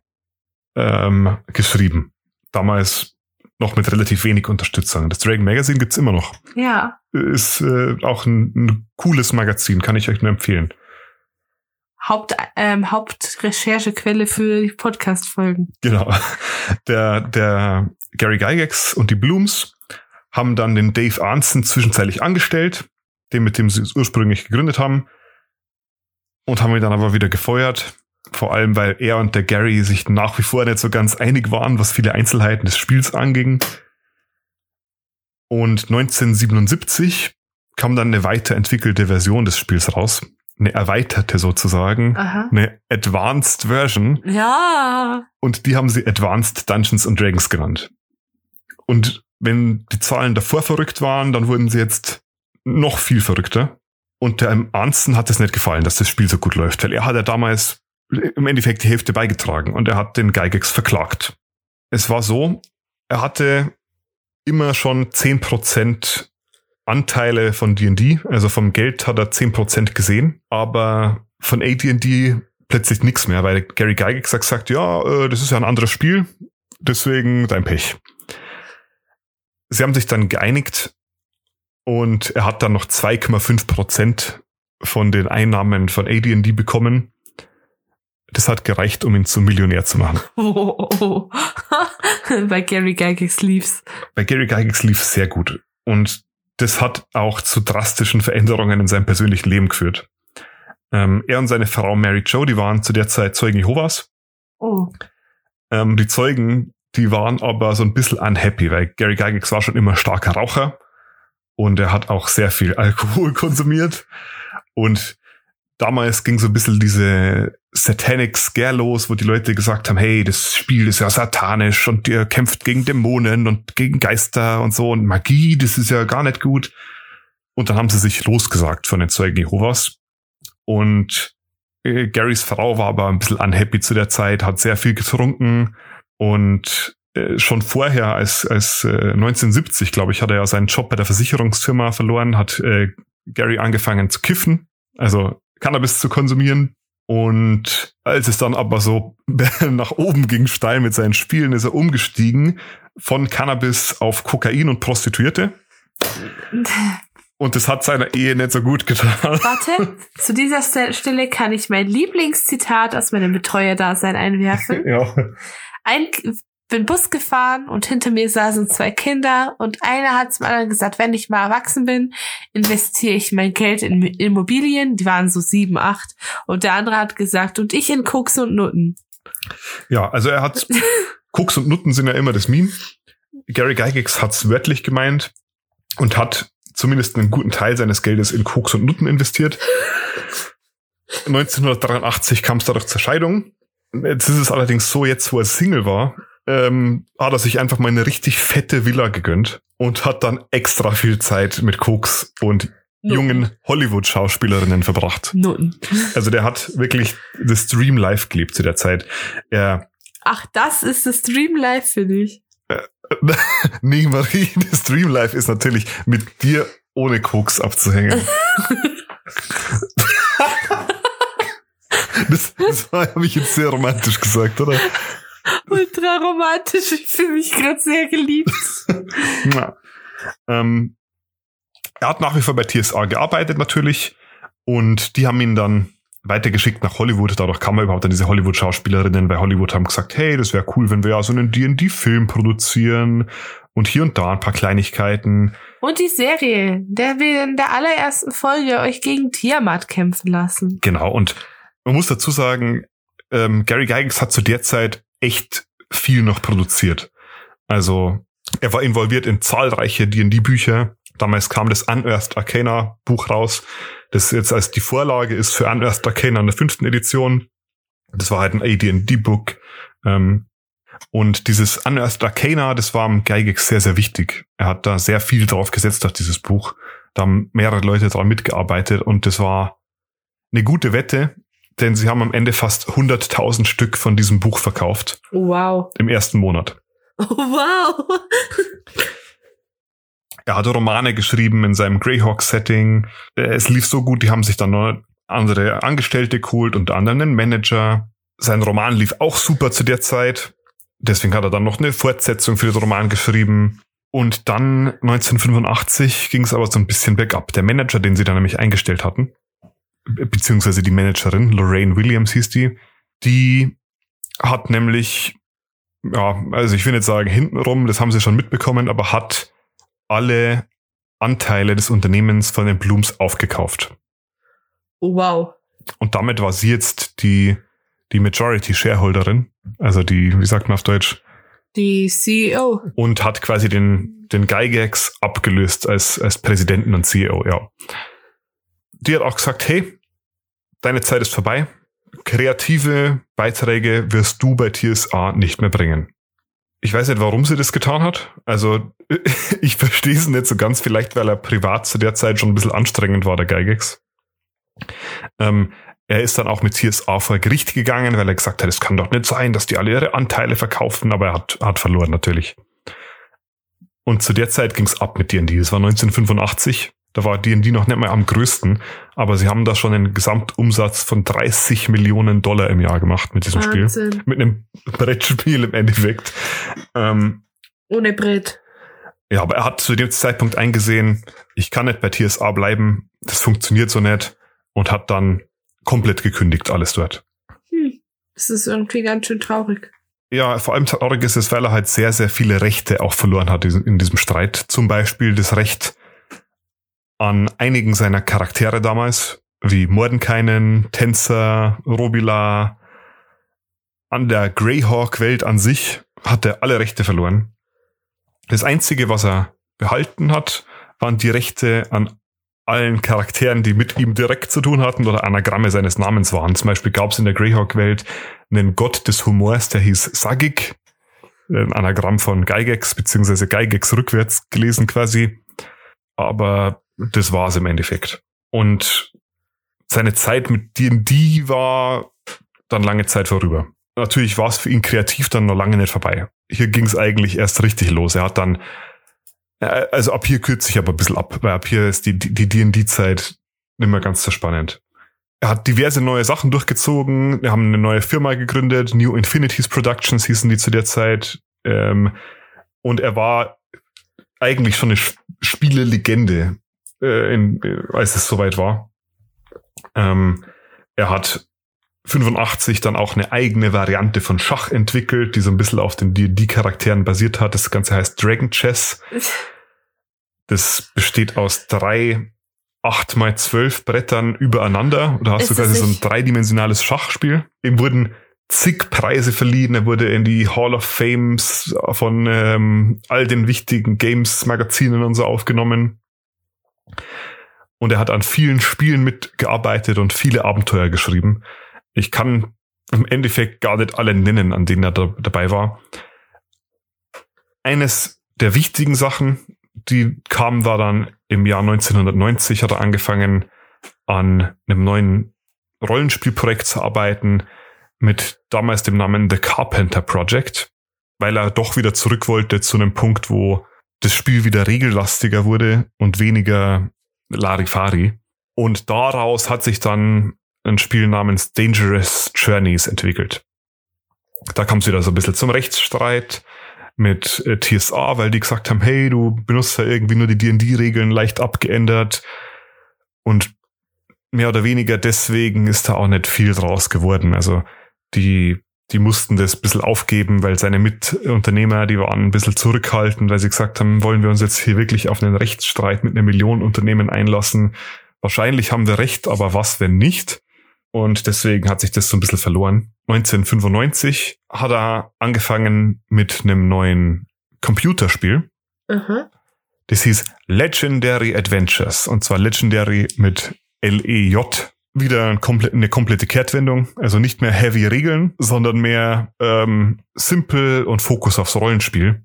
ähm, geschrieben. Damals noch mit relativ wenig Unterstützung. Das Dragon Magazine gibt's immer noch. ja. Ist äh, auch ein, ein cooles Magazin, kann ich euch nur empfehlen. Haupt, ähm, Hauptrecherchequelle für Podcast-Folgen. Genau. Der, der Gary Gygax und die Blooms haben dann den Dave Arnson zwischenzeitlich angestellt, den mit dem sie es ursprünglich gegründet haben, und haben ihn dann aber wieder gefeuert. Vor allem, weil er und der Gary sich nach wie vor nicht so ganz einig waren, was viele Einzelheiten des Spiels anging. Und 1977 kam dann eine weiterentwickelte Version des Spiels raus. Eine erweiterte sozusagen. Aha. Eine Advanced Version. Ja. Und die haben sie Advanced Dungeons and Dragons genannt. Und wenn die Zahlen davor verrückt waren, dann wurden sie jetzt noch viel verrückter. Und der Arnsten hat es nicht gefallen, dass das Spiel so gut läuft, weil er hat ja damals im Endeffekt die Hälfte beigetragen und er hat den Gygax verklagt. Es war so, er hatte immer schon 10% Anteile von D&D, also vom Geld hat er 10% gesehen, aber von AD&D plötzlich nichts mehr, weil Gary Gygax hat gesagt, ja, äh, das ist ja ein anderes Spiel, deswegen dein Pech. Sie haben sich dann geeinigt und er hat dann noch 2,5 Prozent von den Einnahmen von AD&D bekommen. Das hat gereicht, um ihn zum Millionär zu machen. Oh, oh, oh. Bei Gary Gygax lief's. Bei Gary Gygax lief es sehr gut und das hat auch zu drastischen Veränderungen in seinem persönlichen Leben geführt. Ähm, er und seine Frau Mary Jo, die waren zu der Zeit Zeugen Jehovas. Oh. Ähm, die Zeugen, die waren aber so ein bisschen unhappy, weil Gary Gygax war schon immer starker Raucher und er hat auch sehr viel Alkohol konsumiert und damals ging so ein bisschen diese Satanic Scare los, wo die Leute gesagt haben, hey, das Spiel ist ja satanisch und ihr kämpft gegen Dämonen und gegen Geister und so und Magie, das ist ja gar nicht gut. Und dann haben sie sich losgesagt von den Zeugen Jehovas. Und äh, Garys Frau war aber ein bisschen unhappy zu der Zeit, hat sehr viel getrunken und äh, schon vorher, als, als äh, 1970, glaube ich, hat er ja seinen Job bei der Versicherungsfirma verloren, hat äh, Gary angefangen zu kiffen, also Cannabis zu konsumieren. Und als es dann aber so nach oben ging, steil mit seinen Spielen, ist er umgestiegen von Cannabis auf Kokain und Prostituierte. Und das hat seiner Ehe nicht so gut getan. Warte, zu dieser Stelle kann ich mein Lieblingszitat aus meinem Betreuerdasein einwerfen. ja. Ein, bin Bus gefahren und hinter mir saßen zwei Kinder und einer hat zum anderen gesagt, wenn ich mal erwachsen bin, investiere ich mein Geld in Immobilien. Die waren so sieben, acht. Und der andere hat gesagt, und ich in Koks und Nutten. Ja, also er hat, Koks und Nutten sind ja immer das Meme. Gary Gygax hat's wörtlich gemeint und hat zumindest einen guten Teil seines Geldes in Koks und Nutten investiert. 1983 kam es dadurch zur Scheidung. Jetzt ist es allerdings so, jetzt wo er Single war, ähm, hat er sich einfach mal eine richtig fette Villa gegönnt und hat dann extra viel Zeit mit Koks und Nutten. jungen Hollywood-Schauspielerinnen verbracht. Nutten. Also der hat wirklich das Dream Life gelebt zu der Zeit. Er, Ach, das ist das Dream Life für dich. nee, Marie, das Dream Life ist natürlich mit dir ohne Koks abzuhängen. das das habe ich jetzt sehr romantisch gesagt, oder? Ultra romantisch. Ich fühle mich gerade sehr geliebt. Ja. Ähm, er hat nach wie vor bei TSA gearbeitet natürlich und die haben ihn dann weitergeschickt nach Hollywood. Dadurch kam er überhaupt an diese Hollywood-Schauspielerinnen, weil Hollywood haben gesagt, hey, das wäre cool, wenn wir ja so einen D&D-Film produzieren und hier und da ein paar Kleinigkeiten. Und die Serie, der wir in der allerersten Folge euch gegen Tiamat kämpfen lassen. Genau, und man muss dazu sagen, ähm, Gary Gygax hat zu der Zeit echt viel noch produziert. Also er war involviert in zahlreiche D&D-Bücher. Damals kam das Unearthed Arcana Buch raus, das jetzt als die Vorlage ist für Unearthed Arcana in der fünften Edition. Das war halt ein AD&D-Book. Ähm, und dieses Unearthed Arcana, das war am Gygax sehr, sehr wichtig. Er hat da sehr viel drauf gesetzt auf dieses Buch. Da haben mehrere Leute dran mitgearbeitet und das war eine gute Wette, denn sie haben am Ende fast 100.000 Stück von diesem Buch verkauft Wow. im ersten Monat. Wow. Er hatte Romane geschrieben in seinem Greyhawk-Setting. Äh, Es lief so gut, die haben sich dann noch andere Angestellte geholt, unter anderem einen Manager. Sein Roman lief auch super zu der Zeit. Deswegen hat er dann noch eine Fortsetzung für den Roman geschrieben. Und dann 1985 ging es aber so ein bisschen bergab. Der Manager, den sie dann nämlich eingestellt hatten, beziehungsweise die Managerin, Lorraine Williams hieß die, die hat nämlich, ja, also ich will nicht sagen hintenrum, das haben sie schon mitbekommen, aber hat alle Anteile des Unternehmens von den Blooms aufgekauft. Wow. Und damit war sie jetzt die, die Majority Shareholderin, also die, wie sagt man auf Deutsch, Die CEO. und hat quasi den, den Gygax abgelöst als, als Präsidenten und CEO, ja. Die hat auch gesagt, hey, deine Zeit ist vorbei. Kreative Beiträge wirst du bei TSA nicht mehr bringen. Ich weiß nicht, warum sie das getan hat. Also, ich verstehe es nicht so ganz. Vielleicht, weil er privat zu der Zeit schon ein bisschen anstrengend war, der Gygax. Ähm, er ist dann auch mit CSA vor Gericht gegangen, weil er gesagt hat, es kann doch nicht sein, dass die alle ihre Anteile verkaufen, aber er hat, hat verloren natürlich. Und zu der Zeit ging es ab mit D&D. Es war 1985. Da war D&D noch nicht mal am größten, aber sie haben da schon einen Gesamtumsatz von 30 Millionen Dollar im Jahr gemacht mit diesem Spiel. Wahnsinn. Mit einem Brettspiel im Endeffekt. Ähm, Ohne Brett. ja, aber er hat zu dem Zeitpunkt eingesehen, ich kann nicht bei TSA bleiben, das funktioniert so nicht und hat dann komplett gekündigt, alles dort. Hm. Das ist irgendwie ganz schön traurig. Ja, vor allem traurig ist es, weil er halt sehr, sehr viele Rechte auch verloren hat in diesem Streit. Zum Beispiel das Recht an einigen seiner Charaktere damals, wie Mordenkainen, Tänzer, Robila, an der Greyhawk-Welt an sich, hat er alle Rechte verloren. Das Einzige, was er behalten hat, waren die Rechte an allen Charakteren, die mit ihm direkt zu tun hatten oder Anagramme seines Namens waren. Zum Beispiel gab es in der Greyhawk-Welt einen Gott des Humors, der hieß Sagik, ein Anagramm von Geigex, beziehungsweise Geigex rückwärts gelesen quasi. Aber das war es im Endeffekt. Und seine Zeit mit D&D war dann lange Zeit vorüber. Natürlich war es für ihn kreativ dann noch lange nicht vorbei. Hier ging es eigentlich erst richtig los. Er hat dann äh, also ab hier kürze ich aber ein bisschen ab, weil ab hier ist die die D&D-Zeit nicht mehr ganz so spannend. Er hat diverse neue Sachen durchgezogen. Wir haben eine neue Firma gegründet, New Infinities Productions hießen die zu der Zeit. Ähm, und er war eigentlich schon eine Spielelegende, äh, in, als es soweit war. Ähm, er hat 85 dann auch eine eigene Variante von Schach entwickelt, die so ein bisschen auf den D&D-Charakteren basiert hat. Das Ganze heißt Dragon Chess. Das besteht aus drei 8 mal 12 Brettern übereinander. Da hast du quasi so ein dreidimensionales Schachspiel. Dem wurden zig Preise verliehen. Er wurde in die Hall of Fames von ähm, all den wichtigen Games-Magazinen und so aufgenommen. Und er hat an vielen Spielen mitgearbeitet und viele Abenteuer geschrieben. Ich kann im Endeffekt gar nicht alle nennen, an denen er da, dabei war. Eines der wichtigen Sachen, die kam da dann im Jahr 1990, hat er angefangen, an einem neuen Rollenspielprojekt zu arbeiten mit damals dem Namen The Carpenter Project, weil er doch wieder zurück wollte zu einem Punkt, wo das Spiel wieder regellastiger wurde und weniger Larifari. Und daraus hat sich dann ein Spiel namens Dangerous Journeys entwickelt. Da kam es wieder so ein bisschen zum Rechtsstreit mit äh, TSA, weil die gesagt haben, hey, du benutzt ja irgendwie nur die D&D-Regeln leicht abgeändert und mehr oder weniger deswegen ist da auch nicht viel draus geworden. Also die, die mussten das ein bisschen aufgeben, weil seine Mitunternehmer, die waren ein bisschen zurückhaltend, weil sie gesagt haben, wollen wir uns jetzt hier wirklich auf einen Rechtsstreit mit einer Million Unternehmen einlassen? Wahrscheinlich haben wir recht, aber was, wenn nicht? Und deswegen hat sich das so ein bisschen verloren. 1995 hat er angefangen mit einem neuen Computerspiel. Mhm. Das hieß Legendary Adventures. Und zwar Legendary mit L-E-J. Wieder eine komplette Kehrtwendung. Also nicht mehr heavy Regeln, sondern mehr ähm, simple und Fokus aufs Rollenspiel.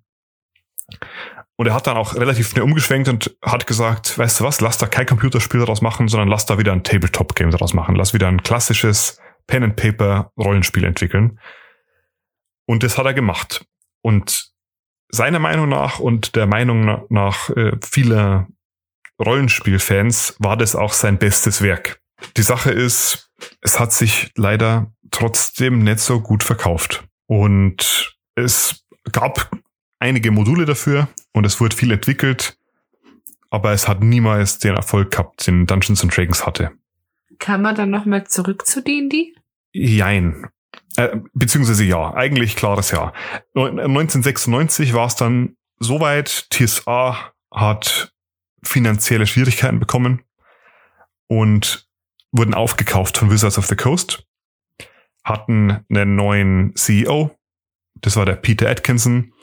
Und er hat dann auch relativ schnell umgeschwenkt und hat gesagt, weißt du was, lass da kein Computerspiel daraus machen, sondern lass da wieder ein Tabletop-Game daraus machen. Lass wieder ein klassisches Pen-and-Paper-Rollenspiel entwickeln. Und das hat er gemacht. Und seiner Meinung nach und der Meinung nach äh, vieler Rollenspielfans war das auch sein bestes Werk. Die Sache ist, es hat sich leider trotzdem nicht so gut verkauft. Und es gab einige Module dafür und es wurde viel entwickelt, aber es hat niemals den Erfolg gehabt, den Dungeons and Dragons hatte. Kann man dann nochmal zurück zu D&D? Jein. Äh, beziehungsweise ja, eigentlich klares Ja. 1996 war es dann soweit, TSA hat finanzielle Schwierigkeiten bekommen und wurden aufgekauft von Wizards of the Coast, hatten einen neuen CEO, das war der Peter Atkinson,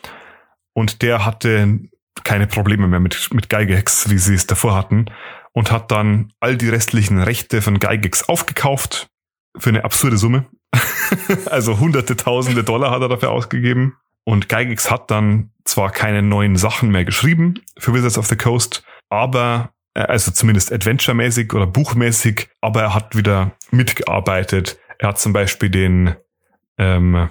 und der hatte keine Probleme mehr mit, mit Gygax, wie sie es davor hatten. Und hat dann all die restlichen Rechte von Gygax aufgekauft für eine absurde Summe. also hunderte, tausende Dollar hat er dafür ausgegeben. Und Gygax hat dann zwar keine neuen Sachen mehr geschrieben für Wizards of the Coast, aber also zumindest adventure-mäßig oder buchmäßig, aber er hat wieder mitgearbeitet. Er hat zum Beispiel den ähm,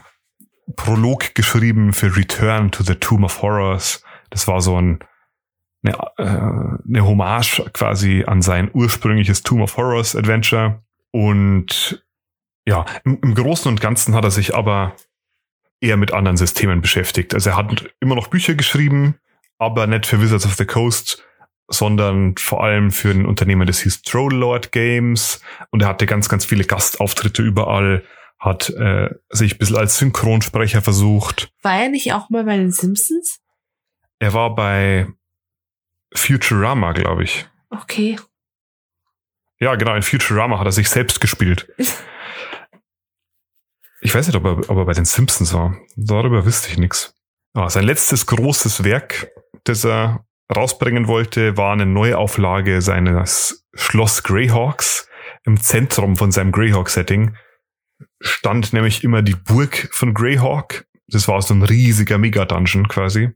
Prolog geschrieben für Return to the Tomb of Horrors. Das war so ein, eine, äh, eine Hommage quasi an sein ursprüngliches Tomb of Horrors Adventure. Und ja, im, im Großen und Ganzen hat er sich aber eher mit anderen Systemen beschäftigt. Also er hat immer noch Bücher geschrieben, aber nicht für Wizards of the Coast, sondern vor allem für ein Unternehmen, das hieß Troll Games. Und er hatte ganz, ganz viele Gastauftritte überall hat äh, sich ein bisschen als Synchronsprecher versucht. War er nicht auch mal bei den Simpsons? Er war bei Futurama, glaube ich. Okay. Ja, genau, in Futurama hat er sich selbst gespielt. Ich weiß nicht, ob er, ob er bei den Simpsons war. Darüber wüsste ich nichts. Ah, sein letztes großes Werk, das er rausbringen wollte, war eine Neuauflage seines Schloss Greyhawks. Im Zentrum von seinem Greyhawk-Setting stand nämlich immer die Burg von Greyhawk. Das war so ein riesiger Mega-Dungeon quasi.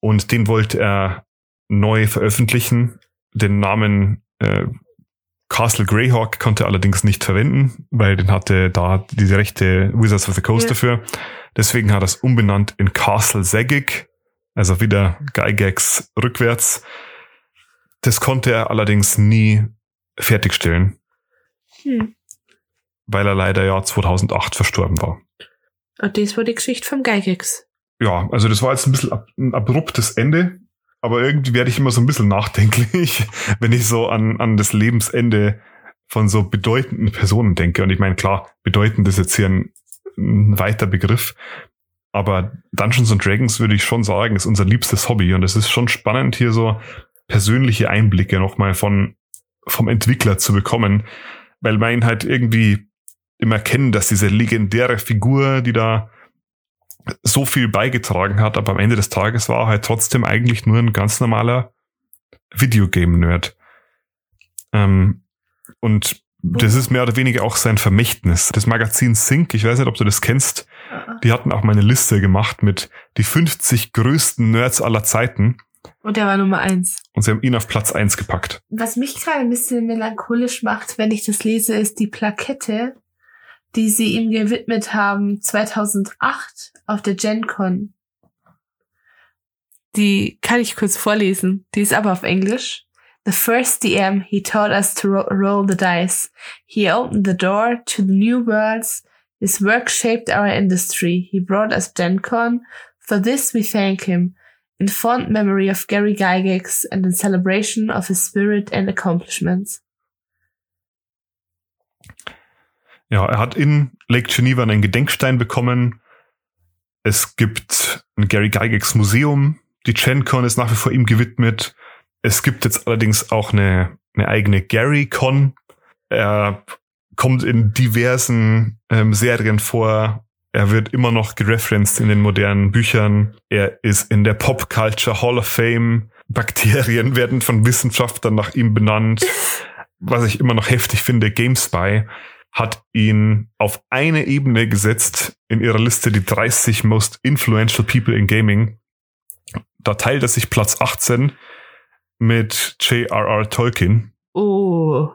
Und den wollte er neu veröffentlichen. Den Namen äh, Castle Greyhawk konnte er allerdings nicht verwenden, weil den hatte da diese rechte Wizards of the Coast ja. dafür. Deswegen hat er es umbenannt in Castle Zagic, also wieder Gygax rückwärts. Das konnte er allerdings nie fertigstellen, hm. weil er leider ja 2008 verstorben war. Und das war die Geschichte vom Gygax. Ja, also das war jetzt ein bisschen ein abruptes Ende, aber irgendwie werde ich immer so ein bisschen nachdenklich, wenn ich so an, an das Lebensende von so bedeutenden Personen denke. Und ich meine, klar, bedeutend ist jetzt hier ein, ein weiter Begriff. Aber Dungeons and Dragons würde ich schon sagen, ist unser liebstes Hobby. Und es ist schon spannend, hier so persönliche Einblicke nochmal von, vom Entwickler zu bekommen, weil man halt irgendwie immer kennen, dass diese legendäre Figur, die da so viel beigetragen hat, aber am Ende des Tages war er halt trotzdem eigentlich nur ein ganz normaler Videogame-Nerd. Ähm, und das ist mehr oder weniger auch sein Vermächtnis. Das Magazin Sync, ich weiß nicht, ob du das kennst, die hatten auch mal eine Liste gemacht mit die 50 größten Nerds aller Zeiten. Und der war Nummer eins. Und sie haben ihn auf Platz eins gepackt. Was mich gerade ein bisschen melancholisch macht, wenn ich das lese, ist die Plakette, die sie ihm gewidmet haben 2008 auf der GenCon. Die kann ich kurz vorlesen. Die ist aber auf Englisch. The first DM, he taught us to ro roll the dice. He opened the door to the new worlds. His work shaped our industry. He brought us GenCon. For this we thank him. In fond memory of Gary Gygax and in celebration of his spirit and accomplishments. Ja, er hat in Lake Geneva einen Gedenkstein bekommen. Es gibt ein Gary Gygax Museum. Die GenCon ist nach wie vor ihm gewidmet. Es gibt jetzt allerdings auch eine, eine eigene GaryCon. Er kommt in diversen ähm, Serien vor. Er wird immer noch gereferenced in den modernen Büchern. Er ist in der Pop Culture Hall of Fame. Bakterien werden von Wissenschaftlern nach ihm benannt. Was ich immer noch heftig finde, GameSpy hat ihn auf eine Ebene gesetzt in ihrer Liste die 30 most influential people in Gaming. Da teilt er sich Platz 18 mit J.R.R. Tolkien. Oh.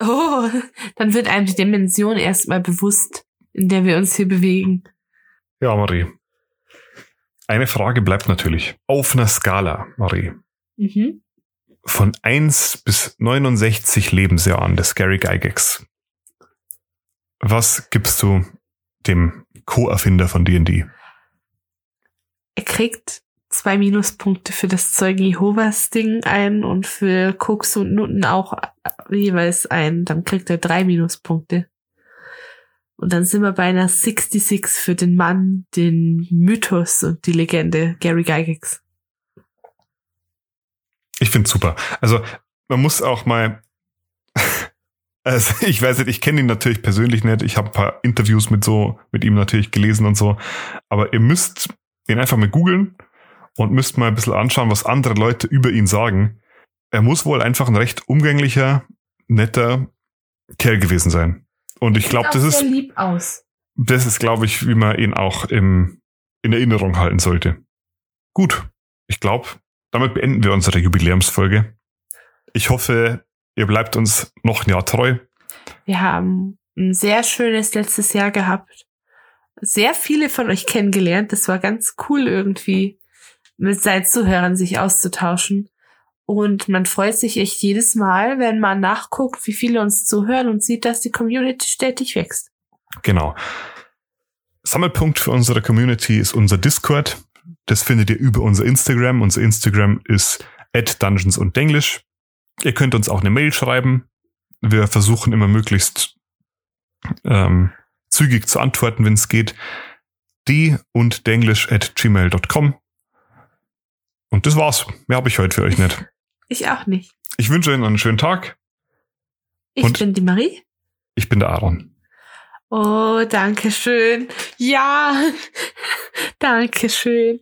Oh, dann wird einem die Dimension erstmal bewusst, in der wir uns hier bewegen. Ja, Marie. Eine Frage bleibt natürlich. Auf einer Skala, Marie. Mhm. Von 1 bis 69 Lebensjahren des Gary Gygax. Was gibst du dem Co-Erfinder von D&D? Er kriegt zwei Minuspunkte für das Zeugen Jehovas Ding ein und für Koks und Nutten auch jeweils ein. Dann kriegt er drei Minuspunkte. Und dann sind wir bei einer 66 für den Mann, den Mythos und die Legende Gary Gygax. Ich find's super. Also man muss auch mal also ich weiß nicht, ich kenne ihn natürlich persönlich nicht. Ich habe ein paar Interviews mit so mit ihm natürlich gelesen und so. Aber ihr müsst ihn einfach mal googeln und müsst mal ein bisschen anschauen, was andere Leute über ihn sagen. Er muss wohl einfach ein recht umgänglicher, netter Kerl gewesen sein. Und ich glaube, das ist lieb aus. Das ist, glaube ich, wie man ihn auch im, in Erinnerung halten sollte. Gut, ich glaube, damit beenden wir unsere Jubiläumsfolge. Ich hoffe, Ihr bleibt uns noch ein Jahr treu. Wir haben ein sehr schönes letztes Jahr gehabt. Sehr viele von euch kennengelernt. Das war ganz cool irgendwie, mit seinen Zuhörern sich auszutauschen. Und man freut sich echt jedes Mal, wenn man nachguckt, wie viele uns zuhören und sieht, dass die Community stetig wächst. Genau. Sammelpunkt für unsere Community ist unser Discord. Das findet ihr über unser Instagram. Unser Instagram ist at Dungeons und Denglisch. Ihr könnt uns auch eine Mail schreiben. Wir versuchen immer möglichst ähm, zügig zu antworten, wenn es geht. Die und denglisch at gmail.com. Und das war's. Mehr habe ich heute für euch nicht. Ich auch nicht. Ich wünsche Ihnen einen schönen Tag. Ich und bin die Marie. Ich bin der Aaron. Oh, danke schön. Ja, danke schön.